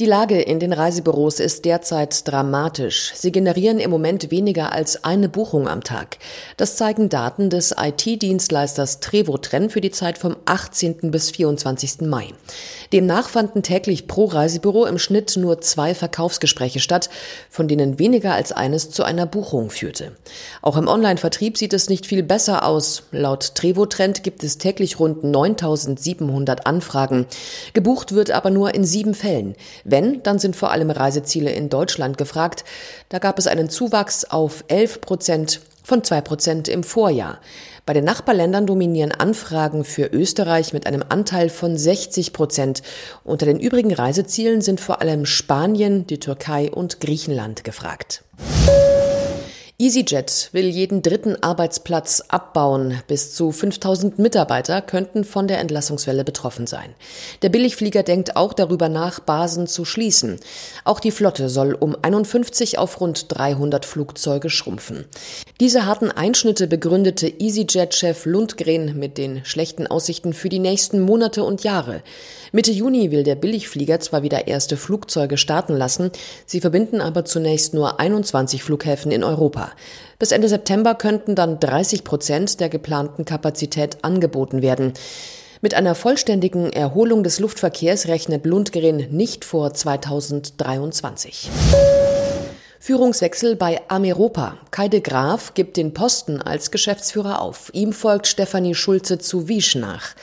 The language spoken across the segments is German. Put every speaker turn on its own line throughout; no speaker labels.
Die Lage in den Reisebüros ist derzeit dramatisch. Sie generieren im Moment weniger als eine Buchung am Tag. Das zeigen Daten des IT-Dienstleisters Trevotren für die Zeit vom 18. bis 24. Mai. Demnach fanden täglich pro Reisebüro im Schnitt nur zwei Verkaufsgespräche statt, von denen weniger als eines zu einer Buchung führte. Auch im Online-Vertrieb sieht es nicht viel besser aus. Laut Trevotrend gibt es täglich rund 9700 Anfragen. Gebucht wird aber nur in sieben Fällen. Wenn, dann sind vor allem Reiseziele in Deutschland gefragt. Da gab es einen Zuwachs auf 11 Prozent von 2 Prozent im Vorjahr. Bei den Nachbarländern dominieren Anfragen für Österreich mit einem Anteil von 60 Prozent. Unter den übrigen Reisezielen sind vor allem Spanien, die Türkei und Griechenland gefragt. EasyJet will jeden dritten Arbeitsplatz abbauen. Bis zu 5000 Mitarbeiter könnten von der Entlassungswelle betroffen sein. Der Billigflieger denkt auch darüber nach, Basen zu schließen. Auch die Flotte soll um 51 auf rund 300 Flugzeuge schrumpfen. Diese harten Einschnitte begründete EasyJet-Chef Lundgren mit den schlechten Aussichten für die nächsten Monate und Jahre. Mitte Juni will der Billigflieger zwar wieder erste Flugzeuge starten lassen, sie verbinden aber zunächst nur 21 Flughäfen in Europa. Bis Ende September könnten dann 30 Prozent der geplanten Kapazität angeboten werden. Mit einer vollständigen Erholung des Luftverkehrs rechnet Lundgren nicht vor 2023. Führungswechsel bei Ameropa. Kai de Graaf gibt den Posten als Geschäftsführer auf. Ihm folgt Stefanie Schulze zu Wiesch nach.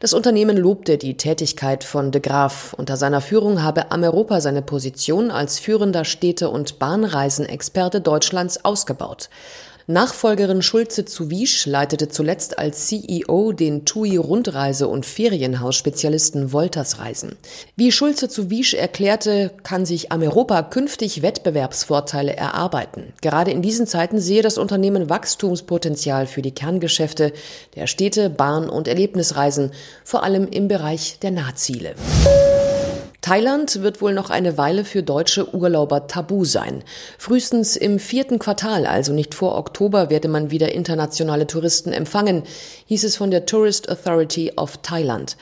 Das Unternehmen lobte die Tätigkeit von de Graaf. Unter seiner Führung habe Ameropa seine Position als führender Städte- und Bahnreisenexperte Deutschlands ausgebaut. Nachfolgerin Schulze zu Wiesch leitete zuletzt als CEO den TUI Rundreise- und Ferienhausspezialisten Wolters Reisen. Wie Schulze zu Wiesch erklärte, kann sich Ameropa künftig Wettbewerbsvorteile erarbeiten. Gerade in diesen Zeiten sehe das Unternehmen Wachstumspotenzial für die Kerngeschäfte der Städte, Bahn- und Erlebnisreisen, vor allem im Bereich der Nahziele. Thailand wird wohl noch eine Weile für deutsche Urlauber tabu sein. Frühestens im vierten Quartal, also nicht vor Oktober, werde man wieder internationale Touristen empfangen, hieß es von der Tourist Authority of Thailand.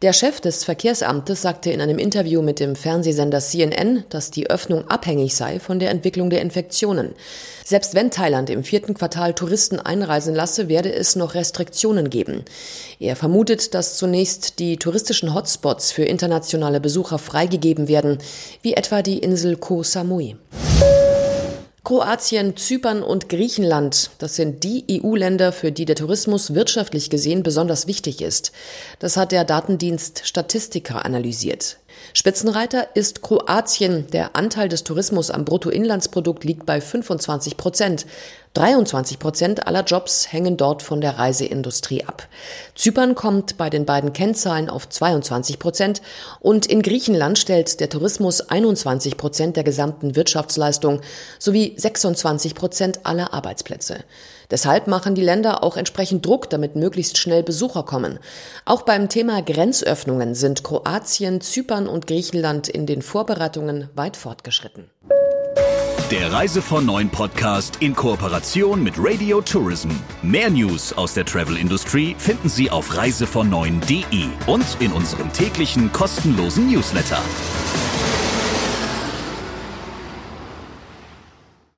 Der Chef des Verkehrsamtes sagte in einem Interview mit dem Fernsehsender CNN, dass die Öffnung abhängig sei von der Entwicklung der Infektionen. Selbst wenn Thailand im vierten Quartal Touristen einreisen lasse, werde es noch Restriktionen geben. Er vermutet, dass zunächst die touristischen Hotspots für internationale Besucher freigegeben werden, wie etwa die Insel Koh Samui. Kroatien, Zypern und Griechenland, das sind die EU-Länder, für die der Tourismus wirtschaftlich gesehen besonders wichtig ist. Das hat der Datendienst Statistika analysiert. Spitzenreiter ist Kroatien. Der Anteil des Tourismus am Bruttoinlandsprodukt liegt bei 25 Prozent. 23 Prozent aller Jobs hängen dort von der Reiseindustrie ab. Zypern kommt bei den beiden Kennzahlen auf 22 Prozent und in Griechenland stellt der Tourismus 21 Prozent der gesamten Wirtschaftsleistung sowie 26 Prozent aller Arbeitsplätze. Deshalb machen die Länder auch entsprechend Druck, damit möglichst schnell Besucher kommen. Auch beim Thema Grenzöffnungen sind Kroatien, Zypern und Griechenland in den Vorbereitungen weit fortgeschritten.
Der Reise von Neuen Podcast in Kooperation mit Radio Tourism. Mehr News aus der Travel Industry finden Sie auf reisevon und in unserem täglichen kostenlosen Newsletter.